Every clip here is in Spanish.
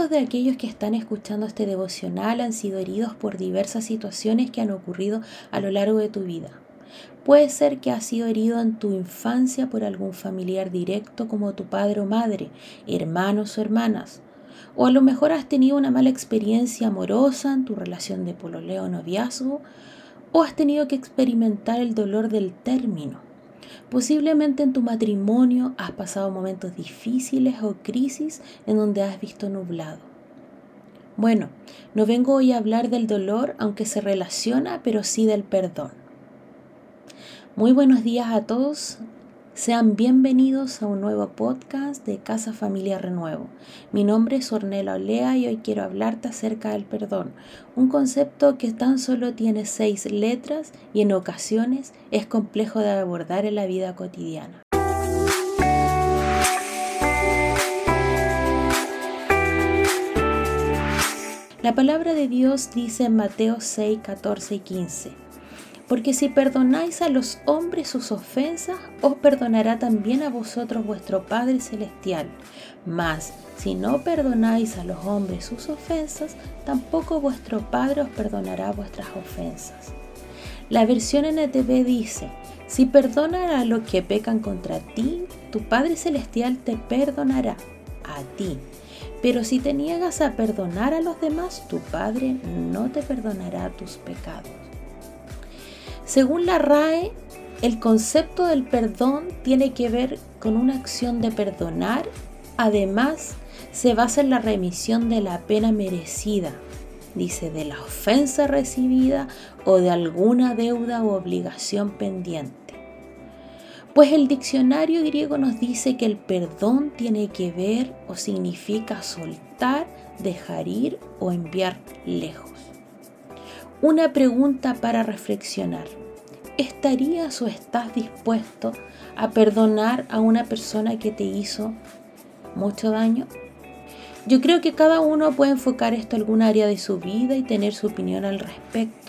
¿Cuántos de aquellos que están escuchando este devocional han sido heridos por diversas situaciones que han ocurrido a lo largo de tu vida? Puede ser que has sido herido en tu infancia por algún familiar directo como tu padre o madre, hermanos o hermanas. O a lo mejor has tenido una mala experiencia amorosa en tu relación de pololeo o noviazgo. O has tenido que experimentar el dolor del término. Posiblemente en tu matrimonio has pasado momentos difíciles o crisis en donde has visto nublado. Bueno, no vengo hoy a hablar del dolor, aunque se relaciona, pero sí del perdón. Muy buenos días a todos. Sean bienvenidos a un nuevo podcast de Casa Familia Renuevo. Mi nombre es Ornella Olea y hoy quiero hablarte acerca del perdón, un concepto que tan solo tiene seis letras y en ocasiones es complejo de abordar en la vida cotidiana. La palabra de Dios dice en Mateo 6, 14 y 15 porque si perdonáis a los hombres sus ofensas, os perdonará también a vosotros vuestro Padre Celestial. Mas si no perdonáis a los hombres sus ofensas, tampoco vuestro Padre os perdonará vuestras ofensas. La versión NTV dice, si perdonan a los que pecan contra ti, tu Padre Celestial te perdonará a ti. Pero si te niegas a perdonar a los demás, tu Padre no te perdonará tus pecados. Según la RAE, el concepto del perdón tiene que ver con una acción de perdonar. Además, se basa en la remisión de la pena merecida, dice, de la ofensa recibida o de alguna deuda u obligación pendiente. Pues el diccionario griego nos dice que el perdón tiene que ver o significa soltar, dejar ir o enviar lejos. Una pregunta para reflexionar. ¿Estarías o estás dispuesto a perdonar a una persona que te hizo mucho daño? Yo creo que cada uno puede enfocar esto en algún área de su vida y tener su opinión al respecto.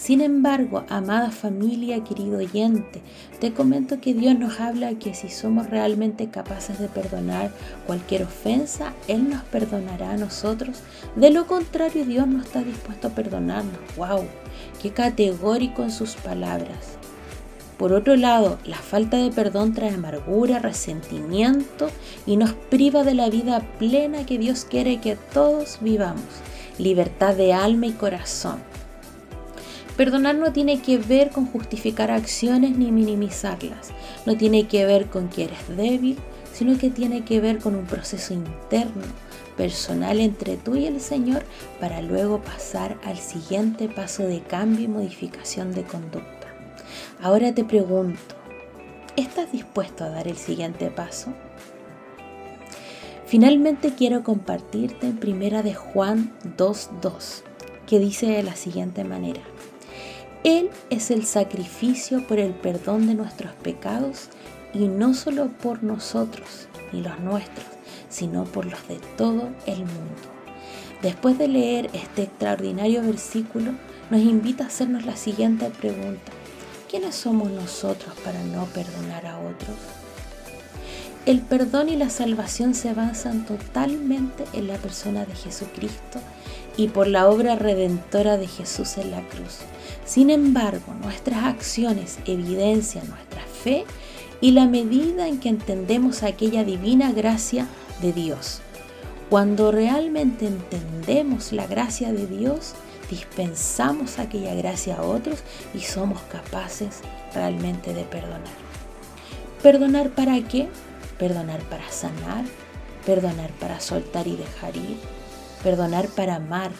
Sin embargo, amada familia, querido oyente, te comento que Dios nos habla que si somos realmente capaces de perdonar cualquier ofensa, Él nos perdonará a nosotros. De lo contrario, Dios no está dispuesto a perdonarnos. ¡Wow! ¡Qué categórico en sus palabras! Por otro lado, la falta de perdón trae amargura, resentimiento y nos priva de la vida plena que Dios quiere que todos vivamos, libertad de alma y corazón. Perdonar no tiene que ver con justificar acciones ni minimizarlas. No tiene que ver con que eres débil, sino que tiene que ver con un proceso interno, personal entre tú y el Señor para luego pasar al siguiente paso de cambio y modificación de conducta. Ahora te pregunto, ¿estás dispuesto a dar el siguiente paso? Finalmente quiero compartirte en primera de Juan 2.2, que dice de la siguiente manera. Él es el sacrificio por el perdón de nuestros pecados y no solo por nosotros ni los nuestros, sino por los de todo el mundo. Después de leer este extraordinario versículo, nos invita a hacernos la siguiente pregunta. ¿Quiénes somos nosotros para no perdonar a otros? El perdón y la salvación se basan totalmente en la persona de Jesucristo y por la obra redentora de Jesús en la cruz. Sin embargo, nuestras acciones evidencian nuestra fe y la medida en que entendemos aquella divina gracia de Dios. Cuando realmente entendemos la gracia de Dios, dispensamos aquella gracia a otros y somos capaces realmente de perdonar. ¿Perdonar para qué? Perdonar para sanar, perdonar para soltar y dejar ir, perdonar para amar,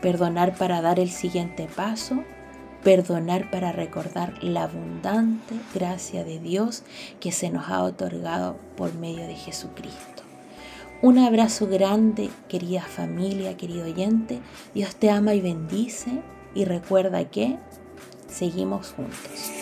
perdonar para dar el siguiente paso, perdonar para recordar la abundante gracia de Dios que se nos ha otorgado por medio de Jesucristo. Un abrazo grande, querida familia, querido oyente. Dios te ama y bendice y recuerda que seguimos juntos.